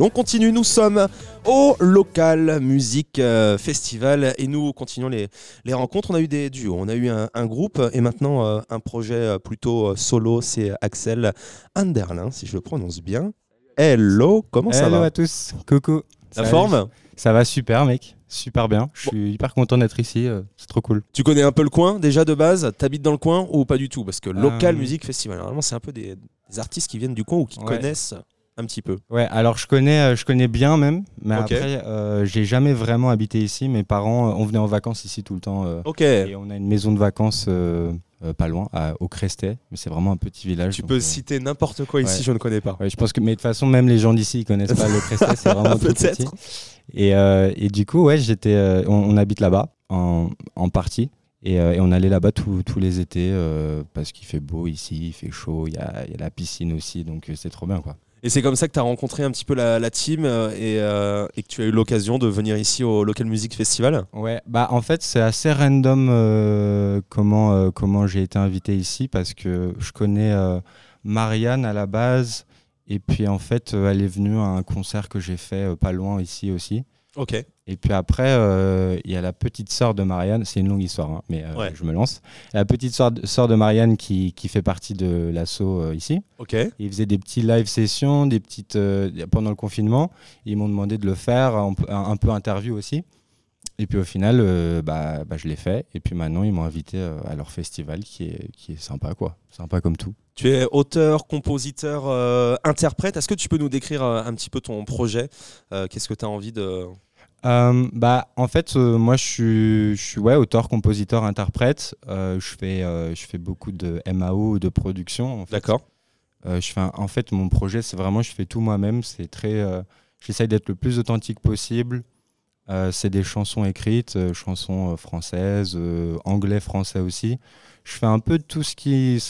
On continue, nous sommes au local musique euh, festival et nous continuons les, les rencontres. On a eu des duos, on a eu un, un groupe et maintenant euh, un projet euh, plutôt solo, c'est Axel Anderlin, si je le prononce bien. Hello, comment ça Hello va à tous, coucou. La Ça- forme Ça va super mec, super bien. Je suis hyper content d'être ici, c'est trop cool. Tu connais un peu le coin déjà de base? T'habites dans le coin ou pas du tout? Parce que local Euh, musique festival, normalement c'est un peu des, des artistes qui viennent du coin ou qui Ouais. connaissent un petit peu. Ouais, alors je connais, euh, je connais bien même, mais après euh, j'ai jamais vraiment habité ici. Mes parents, euh, on venait en vacances ici tout le temps. euh, Ok. Et on a une maison de vacances euh, pas loin, à- au Crestet, mais c'est vraiment un petit village. Tu donc, peux citer n'importe quoi ici, ouais. je ne connais pas. Ouais, je pense que, mais de toute façon, même les gens d'ici, ils connaissent pas le Crestet, c'est vraiment petit. Et, et du coup, ouais, j'étais, on, on habite là-bas en, en partie. Et, euh, et on allait là-bas tous les étés euh, parce qu'il fait beau ici, il fait chaud, il y a, il y a la piscine aussi, donc c'est trop bien quoi. Et c'est comme ça que tu as rencontré un petit peu la, team euh, et, euh, et que tu as eu l'occasion de venir ici au Local Music Festival. Ouais, bah en fait c'est assez random euh, comment, comment j'ai été invité ici parce que je connais Marianne à la base et puis en fait elle est venue à un concert que j'ai fait pas loin ici aussi. Ok. Et puis après, euh, il y a la petite sœur de Marianne, c'est une longue histoire, hein, mais euh, Ouais. je me lance. La petite sœur de, sœur de Marianne qui, qui fait partie de l'assaut euh, ici. Ok. Ils faisaient des petits live sessions des petites, pendant le confinement. Ils m'ont demandé de le faire, un, peu- un peu interview aussi. Et puis au final, bah, bah, je l'ai fait. Et puis maintenant, ils m'ont invité à leur festival qui est, qui est sympa, quoi. Sympa comme tout. Tu es auteur, compositeur, interprète. Est-ce que tu peux nous décrire un petit peu ton projet? Qu'est-ce que tu as envie de. Euh, bah, en fait, euh, moi, je suis, je suis ouais, auteur, compositeur, interprète. Euh, je, fais, je fais beaucoup de MAO, de production. en fait. D'accord. Je fais un- en fait, mon projet, c'est vraiment, je fais tout moi-même. C'est très, j'essaye d'être le plus authentique possible. C'est des chansons écrites, chansons françaises, anglais, français aussi. Je fais un peu tout ce qui,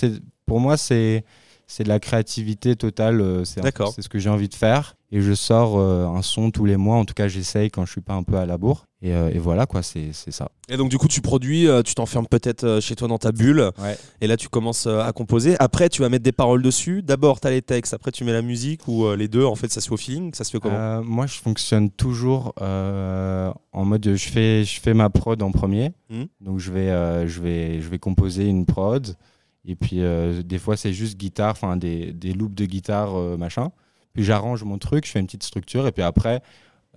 pour moi, c'est, c'est de la créativité totale. euh, c'est, ce que j'ai envie de faire. Et je sors euh, un son tous les mois. En tout cas, j'essaye quand je suis pas un peu à la bourre. Et, euh, et voilà, quoi, c'est, ça. Et donc, du coup, tu produis, euh, tu t'enfermes peut-être euh, chez toi dans ta bulle. Ouais. Et là, tu commences à composer. Après, tu vas mettre des paroles dessus. D'abord, tu as les textes. Après, tu mets la musique ou les deux. En fait, ça se fait au feeling. Ça se fait comment? Moi, je fonctionne toujours en mode je fais, je fais ma prod en premier. Mhm. Donc, je vais, je, vais, je vais composer une prod. Et puis, euh, des fois, c'est juste guitare, enfin, des, des loops de guitare, euh, machin. Puis, j'arrange mon truc, je fais une petite structure. Et puis après,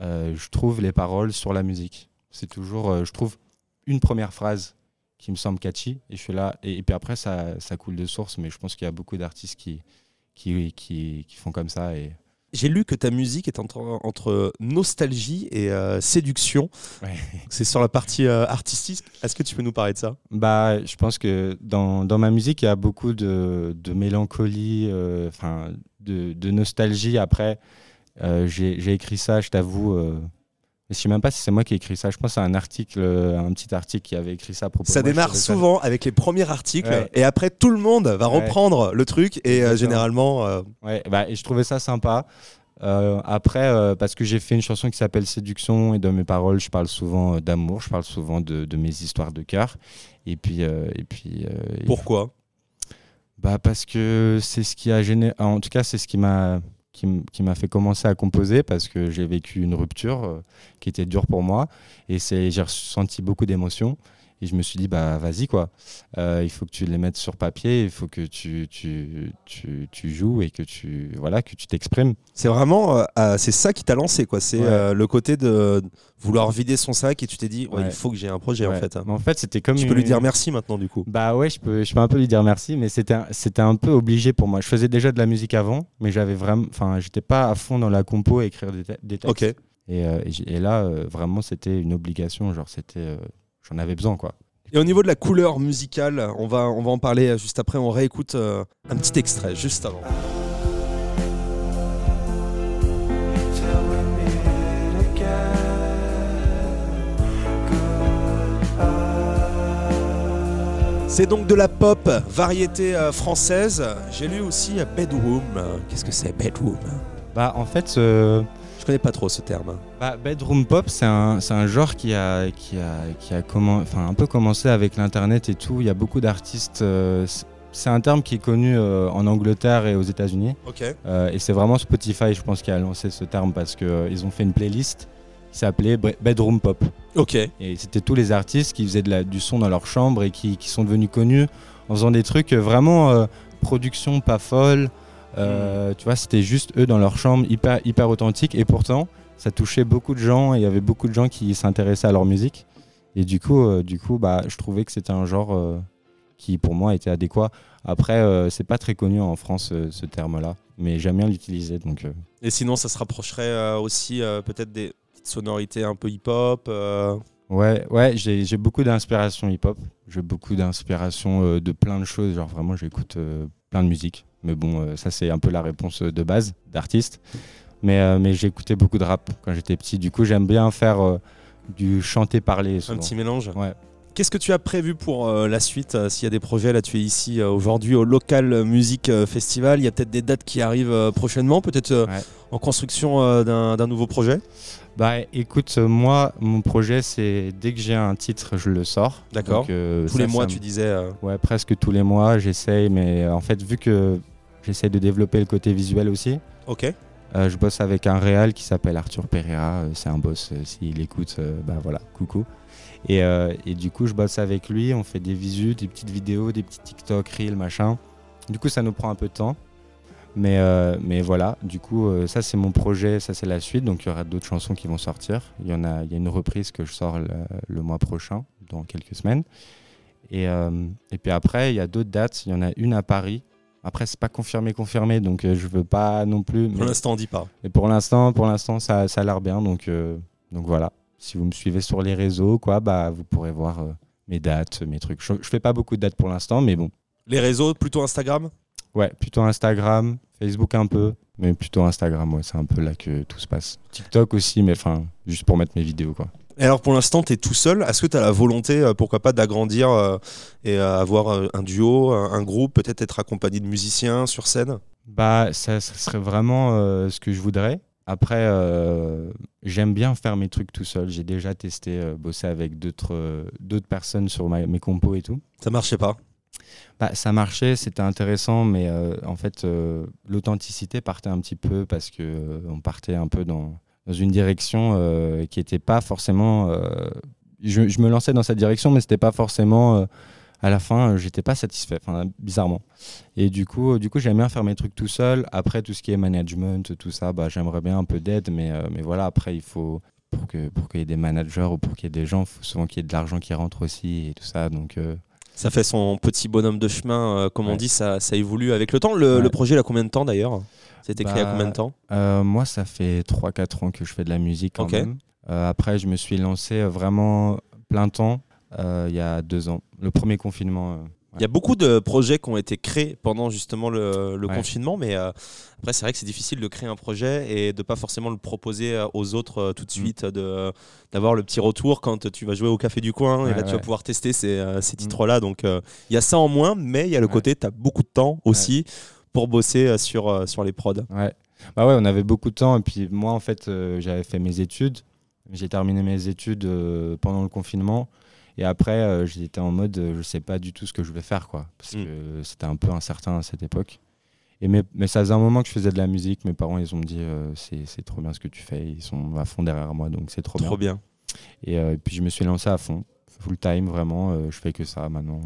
euh, je trouve les paroles sur la musique. C'est toujours, je trouve une première phrase qui me semble catchy. Et je suis là. Et, puis après, ça, ça coule de source. Mais je pense qu'il y a beaucoup d'artistes qui, qui, qui, qui font comme ça. J'ai lu que ta musique est entre, entre nostalgie et euh, séduction. Ouais. C'est sur la partie euh, artistique. Est-ce que tu peux nous parler de ça? Bah, je pense que dans, dans ma musique, il y a beaucoup de, de mélancolie, euh, de, de nostalgie. Après, euh, j'ai écrit ça, je t'avoue. Je sais même pas si c'est moi qui ai écrit ça. Je pense à un article, euh, un petit article qui avait écrit ça à propos Ça de moi. Démarre ça- souvent avec les premiers articles Ouais. et après tout le monde va Ouais. reprendre le truc et euh, généralement euh, Ouais, bah, et je trouvais ça sympa. Euh, après, parce que j'ai fait une chanson qui s'appelle Séduction et dans mes paroles, je parle souvent d'amour, je parle souvent de, de mes histoires de cœur. Et puis, et puis, et pourquoi? Bah parce que c'est ce qui a gêné. En tout cas, c'est ce qui m'a qui, m'a fait commencer à composer parce que j'ai vécu une rupture euh, qui était dure pour moi. Et j'ai ressenti beaucoup d'émotions et je me suis dit bah vas-y quoi. Euh, il faut que tu les mettes sur papier, il faut que tu tu, tu, tu joues et que tu voilà que tu t'exprimes. C'est vraiment euh, euh, c'est ça qui t'a lancé quoi. C'est Ouais. euh, le côté de vouloir vider son sac et tu t'es dit ouais, Ouais. il faut que j'ai un projet en fait. Mais en fait, c'était comme Tu peux lui dire merci maintenant du coup. Bah ouais, je peux, je peux un peu lui dire merci, mais c'était un, c'était un peu obligé pour moi. Je faisais déjà de la musique avant, mais j'avais vraiment, enfin, j'étais pas à fond dans la compo à écrire des, des textes. Ok. Et, et et là, vraiment, c'était une obligation. Genre, c'était, j'en avais besoin, quoi. Et au niveau de la couleur musicale, on va on va en parler euh, juste après. On réécoute euh, un petit extrait juste avant. C'est donc de la pop, variété euh, française. J'ai lu aussi Bedroom. Qu'est-ce que c'est Bedroom? Bah, en fait, euh, connais pas trop ce terme. bah, bedroom pop, c'est un, genre qui a, qui a, qui a commen- enfin, un peu commencé avec l'internet et tout. Il y a beaucoup d'artistes. euh, c'est un terme qui est connu euh, en Angleterre et aux États-Unis. Ok. Euh, et c'est vraiment Spotify, je pense, qui a lancé ce terme parce qu'ils ont fait une playlist qui s'appelait Bedroom Pop. Ok. Et c'était tous les artistes qui faisaient de la- du son dans leur chambre et qui, qui sont devenus connus en faisant des trucs vraiment production pas folle. Euh, Tu vois, c'était juste eux dans leur chambre, hyper, hyper authentique. Et pourtant, ça touchait beaucoup de gens et il y avait beaucoup de gens qui s'intéressaient à leur musique. Et du coup, euh, du coup bah, je trouvais que c'était un genre euh, qui, pour moi, était adéquat. Après, c'est pas très connu en France, ce terme-là. Mais j'aime bien l'utiliser. Donc, Et sinon, ça se rapprocherait aussi peut-être des petites sonorités un peu hip-hop. Ouais, ouais, j'ai beaucoup d'inspiration hip-hop. J'ai beaucoup d'inspiration de plein de choses. Genre vraiment, j'écoute plein de musique. Mais bon, euh, ça c'est un peu la réponse de base d'artiste. Mais, euh, mais j'ai écouté beaucoup de rap quand j'étais petit. Du coup, j'aime bien faire euh, du chanter-parler. un petit mélange. Ouais. Qu'est-ce que tu as prévu pour euh, la suite euh, S'il y a des projets, là tu es ici euh, aujourd'hui au Local Music Festival, il y a peut-être des dates qui arrivent prochainement, peut-être Ouais. en construction d'un nouveau projet? Bah écoute, moi, mon projet, c'est dès que j'ai un titre, je le sors. D'accord. Tous ça, les mois, ça tu disais. Ouais, presque tous les mois, j'essaye. Mais en fait, vu que j'essaye de développer le côté visuel aussi, Ok. Euh, je bosse avec un réal qui s'appelle Arthur Pereira. euh, c'est un boss. euh, S'il écoute, bah voilà, coucou. Et, du coup, je bosse avec lui. On fait des visus, des petites vidéos, des petits TikTok, Reels, machin. Du coup, ça nous prend un peu de temps. Mais, mais voilà, du coup, ça c'est mon projet, ça c'est la suite. Donc il y aura d'autres chansons qui vont sortir. Il y en a, il y a une reprise que je sors le, mois prochain, dans quelques semaines. Et puis après, il y a d'autres dates. Il y en a une à Paris. Après, c'est pas confirmé, confirmé, donc euh, je veux pas non plus. Pour l'instant, on dit pas. et pour l'instant, pour l'instant, ça, ça a l'air bien. Donc, euh, donc voilà. Si vous me suivez sur les réseaux, quoi, bah, vous pourrez voir euh, mes dates, mes trucs. Je, je fais pas beaucoup de dates pour l'instant, mais bon. Les réseaux, plutôt Instagram? Ouais, plutôt Instagram, Facebook un peu, mais plutôt Instagram. Ouais, c'est un peu là que tout se passe. TikTok aussi, mais enfin, juste pour mettre mes vidéos, quoi. Et alors pour l'instant, tu es tout seul. Est-ce que tu as la volonté, euh, pourquoi pas, d'agrandir euh, et euh, avoir un duo, un, groupe, peut-être être accompagné de musiciens sur scène? Bah, ça, ça serait vraiment euh, ce que je voudrais. Après, euh, j'aime bien faire mes trucs tout seul. J'ai déjà testé euh, bosser avec d'autres personnes sur ma- mes compos et tout. Ça marchait pas? Bah, ça marchait, c'était intéressant, mais en fait, l'authenticité partait un petit peu parce que on partait un peu dans, dans une direction euh, qui n'était pas forcément. euh, je, je me lançais dans cette direction, mais c'était pas forcément. euh, à la fin, j'étais pas satisfait, bizarrement. Et du coup, du coup, j'aime bien faire mes trucs tout seul. Après, tout ce qui est management, tout ça, bah, j'aimerais bien un peu d'aide, mais, mais voilà. Après, il faut pour que pour qu'il y ait des managers ou pour qu'il y ait des gens, il faut souvent qu'il y ait de l'argent qui rentre aussi et tout ça. Donc Ça fait son petit bonhomme de chemin, euh, comme on dit, ça, ça évolue avec le temps. Le, Ouais. le projet, il a combien de temps d'ailleurs? C'était créé à Bah, combien de temps? Euh, moi, ça fait 3-4 ans que je fais de la musique quand même. Euh, après, je me suis lancé vraiment plein temps il y a deux ans. Le premier confinement. Il y a beaucoup de projets qui ont été créés pendant justement le, le Ouais. confinement, mais euh, après c'est vrai que c'est difficile de créer un projet et de pas forcément le proposer euh, aux autres euh, tout de Mm. suite, de d'avoir le petit retour quand tu vas jouer au café du coin et là tu vas pouvoir tester ces, ces Mm. titres-là. Donc il y a ça en moins, mais il y a le côté tu as beaucoup de temps aussi pour bosser sur, sur les prods. Ouais. Bah ouais, on avait beaucoup de temps. Et puis moi, en fait, j'avais fait mes études. J'ai terminé mes études pendant le confinement. Et après, euh, j'étais en mode, euh, je sais pas du tout ce que je vais faire, quoi. Parce Mm. que c'était un peu incertain à cette époque. Et mais, mais ça faisait un moment que je faisais de la musique. Mes parents, ils ont dit, euh, c'est trop bien ce que tu fais. Ils sont à fond derrière moi, donc c'est trop, Trop bien. bien. Et euh, puis je me suis lancé à fond, full time, vraiment. euh, je fais que ça maintenant.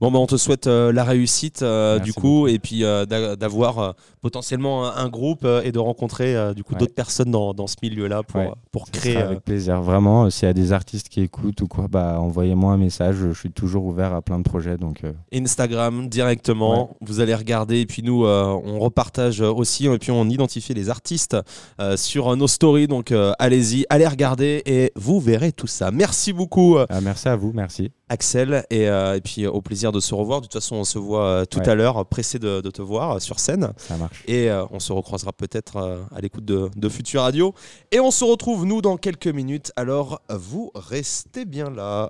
Bon, bah, on te souhaite euh, la réussite euh, du coup, et puis euh, d'a- d'avoir potentiellement un, un groupe et de rencontrer du coup Ouais. d'autres personnes dans, dans ce milieu-là pour, Ouais. pour créer. avec plaisir. Vraiment, s'il y a des artistes qui écoutent ou quoi, bah, envoyez-moi un message. Je suis toujours ouvert à plein de projets. Donc, Instagram directement. Vous allez regarder et puis nous on repartage aussi et puis on identifie les artistes sur nos stories. Donc allez-y, allez regarder et vous verrez tout ça. Merci beaucoup ah, merci à vous, merci. Axel et, euh, et puis euh, au plaisir de se revoir. De toute façon on se voit euh, tout Ouais. à l'heure, pressé de, de te voir sur scène Ça marche. et euh, on se recroisera peut-être à l'écoute de, de Future Radio. Et on se retrouve nous dans quelques minutes. Alors vous restez bien là.